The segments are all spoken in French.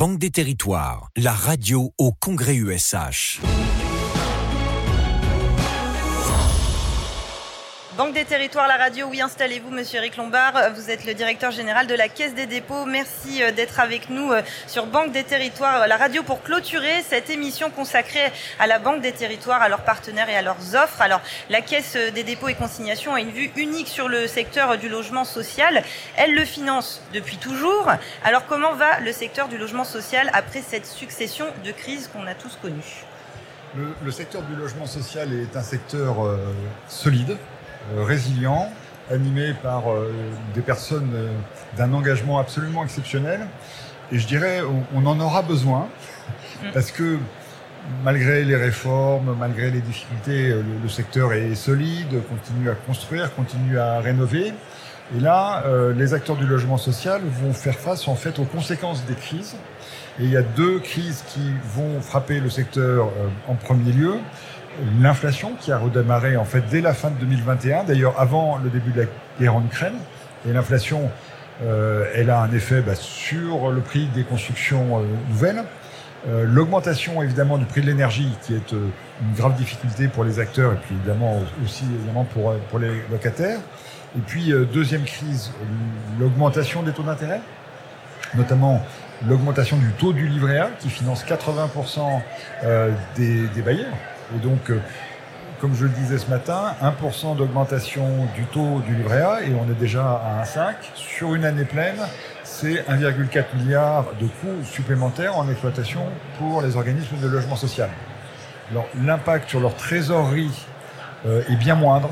Banque des Territoires, la radio au Congrès USH. Banque des Territoires, la radio, oui, installez-vous, monsieur Eric Lombard. Vous êtes le directeur général de la Caisse des dépôts. Merci euh, d'être avec nous euh, sur Banque des Territoires, la radio, pour clôturer cette émission consacrée à la Banque des Territoires, à leurs partenaires et à leurs offres. Alors, la Caisse des dépôts et consignations a une vue unique sur le secteur du logement social. Elle le finance depuis toujours. Alors, comment va le secteur du logement social après cette succession de crises qu'on a tous connues? Le, secteur du logement social est un secteur euh, solide, euh, résilient, animé par euh, des personnes euh, d'un engagement absolument exceptionnel. Et je dirais, on, en aura besoin, mm. parce que malgré les réformes, malgré les difficultés, le, secteur est solide, continue à construire, continue à rénover. Et là, les acteurs du logement social vont faire face en fait aux conséquences des crises. Et il y a deux crises qui vont frapper le secteur en premier lieu l'inflation qui a redémarré en fait dès la fin de 2021, d'ailleurs avant le début de la guerre en Ukraine. Et l'inflation, euh, elle a un effet bah, sur le prix des constructions euh, nouvelles. Euh, l'augmentation évidemment du prix de l'énergie qui est une grave difficulté pour les acteurs et puis évidemment aussi évidemment pour, pour les locataires. Et puis deuxième crise, l'augmentation des taux d'intérêt, notamment l'augmentation du taux du livret A qui finance 80% des, des bailleurs. Et donc, euh, comme je le disais ce matin, 1% d'augmentation du taux du livret A et on est déjà à 1,5. Sur une année pleine, c'est 1,4 milliard de coûts supplémentaires en exploitation pour les organismes de logement social. Alors l'impact sur leur trésorerie euh, est bien moindre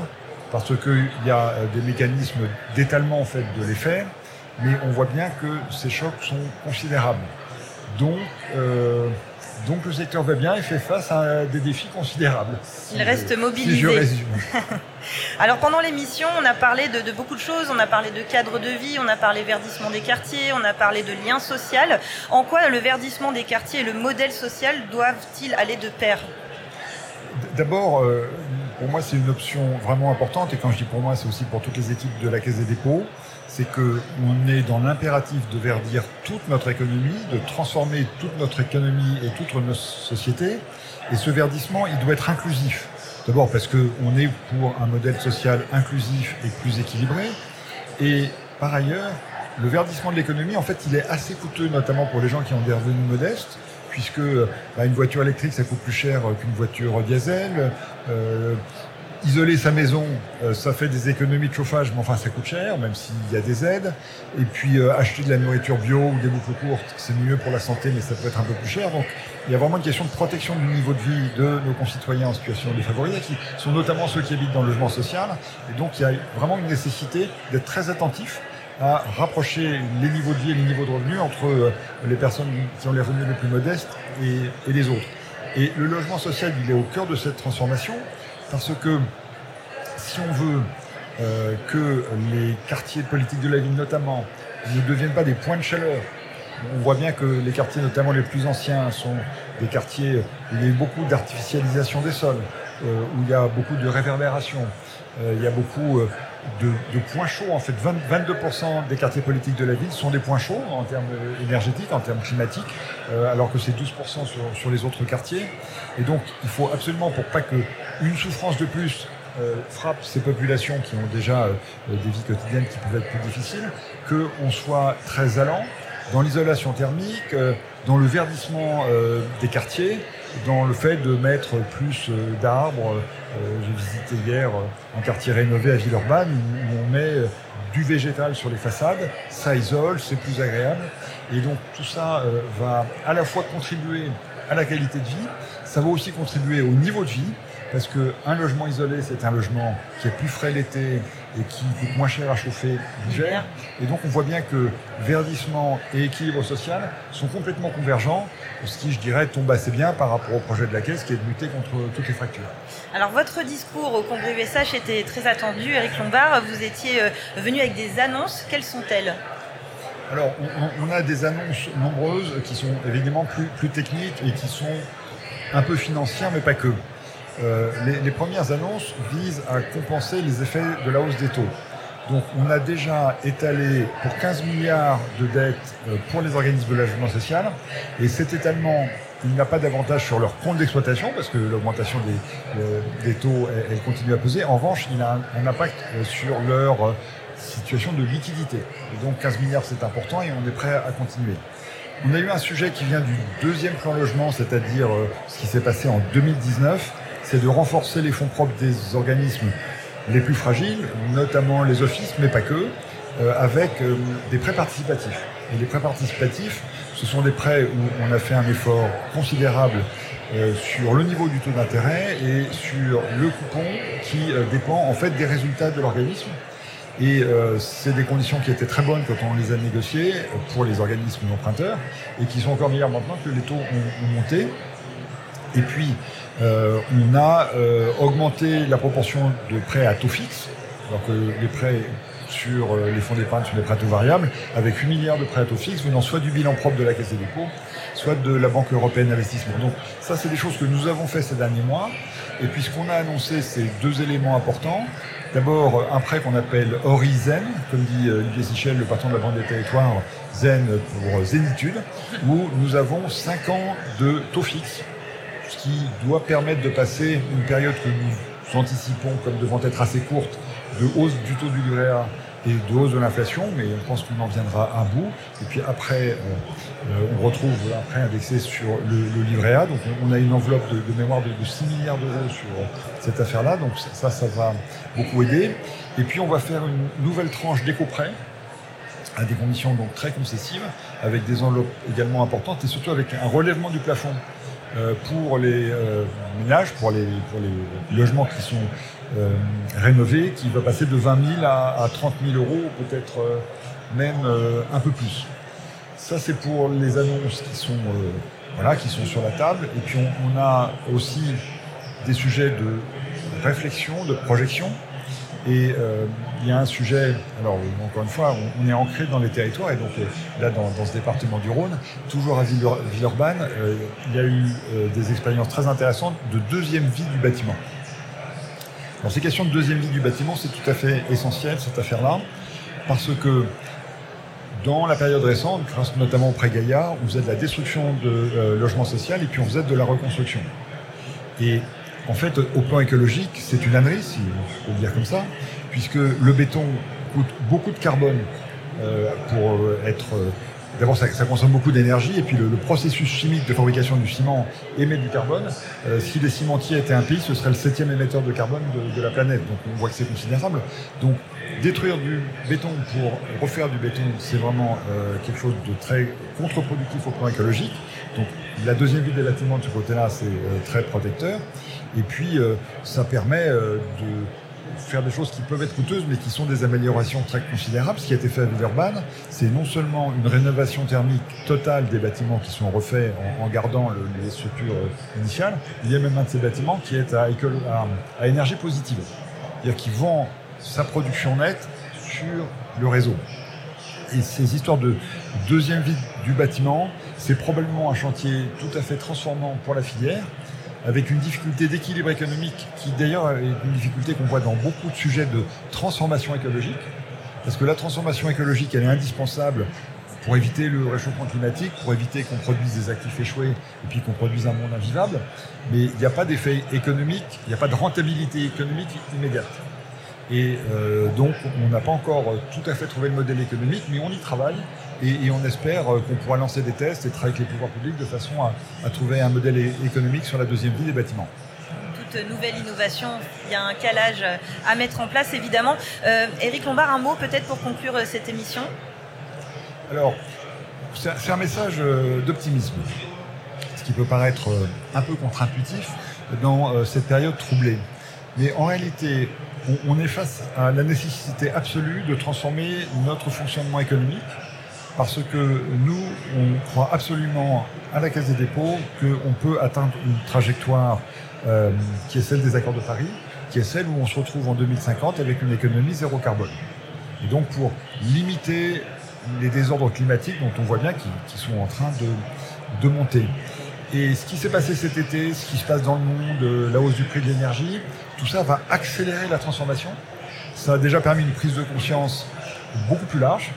parce qu'il y a euh, des mécanismes d'étalement en fait de l'effet, mais on voit bien que ces chocs sont considérables. Donc donc le secteur va bien et fait face à des défis considérables. Il reste mobilisé. Alors pendant l'émission, on a parlé de, beaucoup de choses. On a parlé de cadre de vie, on a parlé verdissement des quartiers, on a parlé de lien social. En quoi le verdissement des quartiers et le modèle social doivent-ils aller de pair? D'abord, euh, pour moi, c'est une option vraiment importante. Et quand je dis pour moi, c'est aussi pour toutes les équipes de la Caisse des dépôts c'est qu'on est dans l'impératif de verdir toute notre économie, de transformer toute notre économie et toute notre société. Et ce verdissement, il doit être inclusif. D'abord parce qu'on est pour un modèle social inclusif et plus équilibré. Et par ailleurs, le verdissement de l'économie, en fait, il est assez coûteux, notamment pour les gens qui ont des revenus modestes, puisque bah, une voiture électrique, ça coûte plus cher qu'une voiture diesel. Euh, Isoler sa maison, euh, ça fait des économies de chauffage, mais enfin ça coûte cher, même s'il y a des aides. Et puis euh, acheter de la nourriture bio ou des boucles courtes, c'est mieux pour la santé, mais ça peut être un peu plus cher. Donc il y a vraiment une question de protection du niveau de vie de nos concitoyens en situation défavorisée, qui sont notamment ceux qui habitent dans le logement social. Et donc il y a vraiment une nécessité d'être très attentif à rapprocher les niveaux de vie et les niveaux de revenus entre euh, les personnes qui ont les revenus les plus modestes et, et les autres. Et le logement social, il est au cœur de cette transformation. Parce que si on veut euh, que les quartiers politiques de la ville notamment ne deviennent pas des points de chaleur, on voit bien que les quartiers, notamment les plus anciens, sont des quartiers où il y a beaucoup d'artificialisation des sols, euh, où il y a beaucoup de réverbération, il y a beaucoup de, points chauds. En fait, 22% des quartiers politiques de la ville sont des points chauds en termes énergétiques, en termes climatiques, euh, alors que c'est 12% sur, les autres quartiers. Et donc, il faut absolument, pour pas qu'une souffrance de plus euh, frappe ces populations qui ont déjà euh, des vies quotidiennes qui peuvent être plus difficiles, qu'on soit très allant dans l'isolation thermique, dans le verdissement des quartiers, dans le fait de mettre plus d'arbres, euh, j'ai visité hier euh, un quartier rénové à Villeurbanne où on met euh, du végétal sur les façades, ça isole, c'est plus agréable. Et donc tout ça va à la fois contribuer à la qualité de vie, ça va aussi contribuer au niveau de vie, parce qu'un logement isolé, c'est un logement qui est plus frais l'été et qui coûte moins cher à chauffer l'hiver. Et donc on voit bien que verdissement et équilibre social sont complètement convergents, ce qui, je dirais, tombe assez bien par rapport au projet de la Caisse qui est de lutter contre toutes les fractures. Alors votre discours au congrès USH était très attendu, Eric Lombard. Vous étiez euh, venu avec des annonces. Quelles sont-elles? Alors, on, a des annonces nombreuses qui sont évidemment plus, plus techniques et qui sont un peu financières, mais pas que. Euh, les, premières annonces visent à compenser les effets de la hausse des taux. Donc on a déjà étalé pour 15 milliards de dettes euh, pour les organismes de logement social. Et cet étalement, il n'a pas d'avantage sur leur compte d'exploitation parce que l'augmentation des, euh, taux, elle, continue à peser. En revanche, il a un, un impact sur leur situation de liquidité. Et donc 15 milliards, c'est important et on est prêt à continuer. On a eu un sujet qui vient du deuxième plan logement, c'est-à-dire ce qui s'est passé en 2019, c'est de renforcer les fonds propres des organismes les plus fragiles, notamment les offices, mais pas que, euh, avec euh, des prêts participatifs. Et les prêts participatifs, ce sont des prêts où on a fait un effort considérable euh, sur le niveau du taux d'intérêt et sur le coupon qui dépend en fait des résultats de l'organisme. Et c'est des conditions qui étaient très bonnes quand on les a négociées pour les organismes emprunteurs et qui sont encore meilleures maintenant que les taux ont, ont monté. Et puis, euh, on a euh, augmenté la proportion de prêts à taux fixe, alors que les prêts sur euh, les fonds d'épargne sont des prêts à taux variables, avec 8 milliards de prêts à taux fixe venant soit du bilan propre de la Caisse des dépôts, soit de la Banque européenne d'investissement. Donc ça, c'est des choses que nous avons fait ces derniers mois. Et puis ce qu'on a annoncé, c'est deux éléments importants. D'abord, un prêt qu'on appelle Horizen, comme dit Olivier Sichel, le patron de la Banque des Territoires, Zen pour Zénitude, où nous avons 5 ans de taux fixe qui doit permettre de passer une période que nous anticipons comme devant être assez courte de hausse du taux du A et de hausse de l'inflation, mais on pense qu'on en viendra à bout. Et puis après, euh, euh, on retrouve après indexé sur le, livret A. Donc on, a une enveloppe de, mémoire de, 6 milliards d'euros sur cette affaire-là. Donc ça, ça va beaucoup aider. Et puis on va faire une nouvelle tranche d'éco-prêt à des conditions donc très concessives, avec des enveloppes également importantes et surtout avec un relèvement du plafond pour les euh, ménages, pour les, pour les logements qui sont euh, rénovés, qui va passer de 20 000 à, à 30 000 euros, peut-être même un peu plus. Ça, c'est pour les annonces qui sont, voilà, qui sont sur la table. Et puis, on, on a aussi des sujets de réflexion, de projection. Et euh, il y a un sujet, alors encore une fois, on, est ancré dans les territoires, et donc euh, là, dans, dans, ce département du Rhône, toujours à Villeurbanne, euh, il y a eu euh, des expériences très intéressantes de deuxième vie du bâtiment. Alors ces questions de deuxième vie du bâtiment, c'est tout à fait essentiel, cette affaire-là, parce que dans la période récente, grâce notamment au Gaïa, on faisait de la destruction de logements sociaux et puis on faisait de la reconstruction. Et en fait, au plan écologique, c'est une ânerie, si on peut le dire comme ça, puisque le béton coûte beaucoup de carbone euh, pour euh, être... D'abord, ça, ça, consomme beaucoup d'énergie, et puis le, le, processus chimique de fabrication du ciment émet du carbone. Euh, si les cimentiers étaient un pays, ce serait le septième émetteur de carbone de, de la planète. Donc on voit que c'est considérable. Donc détruire du béton pour refaire du béton, c'est vraiment euh, quelque chose de très contre-productif au plan écologique. Donc la deuxième vie des bâtiments de ce côté-là, c'est euh, très protecteur. Et puis, euh, ça permet euh, de faire des choses qui peuvent être coûteuses, mais qui sont des améliorations très considérables. Ce qui a été fait à Villeurbanne, c'est non seulement une rénovation thermique totale des bâtiments qui sont refaits en, gardant le, les structures initiales, il y a même un de ces bâtiments qui est à, à, à énergie positive, c'est-à-dire qui vend sa production nette sur le réseau. Et ces histoires de deuxième vie du bâtiment, c'est probablement un chantier tout à fait transformant pour la filière, avec une difficulté d'équilibre économique qui d'ailleurs est une difficulté qu'on voit dans beaucoup de sujets de transformation écologique. Parce que la transformation écologique, elle est indispensable pour éviter le réchauffement climatique, pour éviter qu'on produise des actifs échoués et puis qu'on produise un monde invivable. Mais il n'y a pas d'effet économique, il n'y a pas de rentabilité économique immédiate. Et euh, donc, on n'a pas encore tout à fait trouvé le modèle économique, mais on y travaille. Et, et on espère qu'on pourra lancer des tests et travailler avec les pouvoirs publics de façon à, à trouver un modèle économique sur la deuxième vie des bâtiments nouvelle innovation, il y a un calage à mettre en place évidemment. Euh, Éric Lombard, un mot peut-être pour conclure euh, cette émission? Alors, c'est un message euh, d'optimisme, ce qui peut paraître un peu contre-intuitif dans cette période troublée. Mais en réalité, on est face à la nécessité absolue de transformer notre fonctionnement économique parce que nous, on croit absolument à la Caisse des dépôts qu'on peut atteindre une trajectoire euh, qui est celle des accords de Paris, qui est celle où on se retrouve en 2050 avec une économie zéro carbone. Et donc pour limiter les désordres climatiques dont on voit bien qui, qui sont en train de, de monter. Et ce qui s'est passé cet été, ce qui se passe dans le monde, la hausse du prix de l'énergie, tout ça va accélérer la transformation Ça a déjà permis une prise de conscience beaucoup plus large.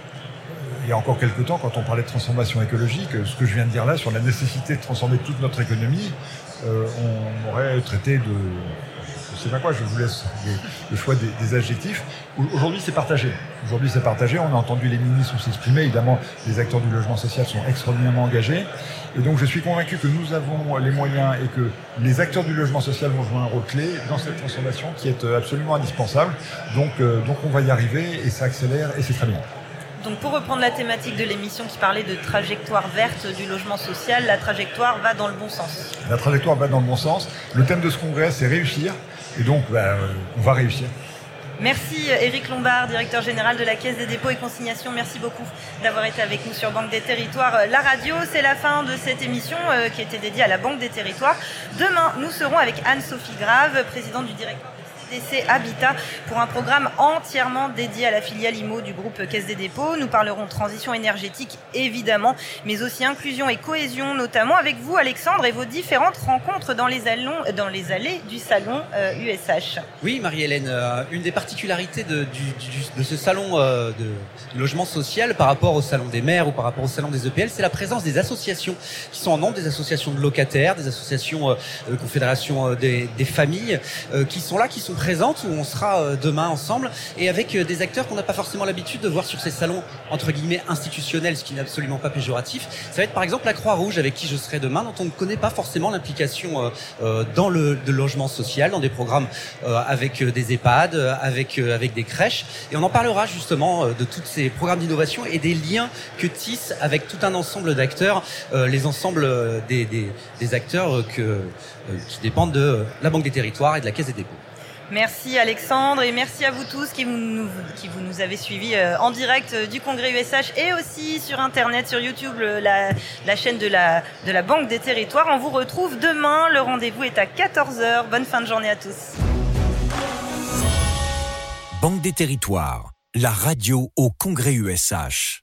Il y a encore quelques temps, quand on parlait de transformation écologique, ce que je viens de dire là sur la nécessité de transformer toute notre économie, euh, on aurait traité de je sais pas quoi, je vous laisse le choix des, adjectifs. Aujourd'hui, c'est partagé. Aujourd'hui, c'est partagé. On a entendu les ministres s'exprimer. Évidemment, les acteurs du logement social sont extraordinairement engagés. Et donc, je suis convaincu que nous avons les moyens et que les acteurs du logement social vont jouer un rôle clé dans cette transformation qui est absolument indispensable. Donc, euh, donc on va y arriver et ça accélère et c'est très bien. Donc pour reprendre la thématique de l'émission qui parlait de trajectoire verte du logement social, la trajectoire va dans le bon sens. La trajectoire va dans le bon sens. Le thème de ce congrès, c'est réussir. Et donc, bah, euh, on va réussir. Merci Éric Lombard, directeur général de la Caisse des dépôts et consignations. Merci beaucoup d'avoir été avec nous sur Banque des Territoires. La radio, c'est la fin de cette émission euh, qui était dédiée à la Banque des Territoires. Demain, nous serons avec Anne-Sophie Grave, présidente du directeur Habitat pour un programme entièrement dédié à la filiale IMO du groupe Caisse des dépôts. Nous parlerons transition énergétique évidemment, mais aussi inclusion et cohésion notamment avec vous Alexandre et vos différentes rencontres dans les, allons, dans les allées du salon USH. Euh, oui Marie-Hélène, euh, une des particularités de, de ce salon euh, de logement social par rapport au salon des maires ou par rapport au salon des EPL, c'est la présence des associations qui sont en nombre, des associations de locataires, des associations de confédération des, des familles qui sont là, qui sont présente où on sera euh, demain ensemble et avec euh, des acteurs qu'on n'a pas forcément l'habitude de voir sur ces salons entre guillemets institutionnels, ce qui n'est absolument pas péjoratif. Ça va être par exemple la Croix-Rouge avec qui je serai demain, dont on ne connaît pas forcément l'implication euh, dans le, logement social, dans des programmes avec des EHPAD, avec avec des crèches, et on en parlera justement de tous ces programmes d'innovation et des liens que tissent avec tout un ensemble d'acteurs, les ensembles des, des acteurs que, qui dépendent de la Banque des Territoires et de la Caisse des dépôts. Merci Alexandre et merci à vous tous qui vous nous, avez suivis euh, en direct euh, du congrès USH et aussi sur internet, sur YouTube, la, la chaîne de la, de la Banque des Territoires. On vous retrouve demain. Le rendez-vous est à 14h. Bonne fin de journée à tous. Banque des Territoires, la radio au congrès USH.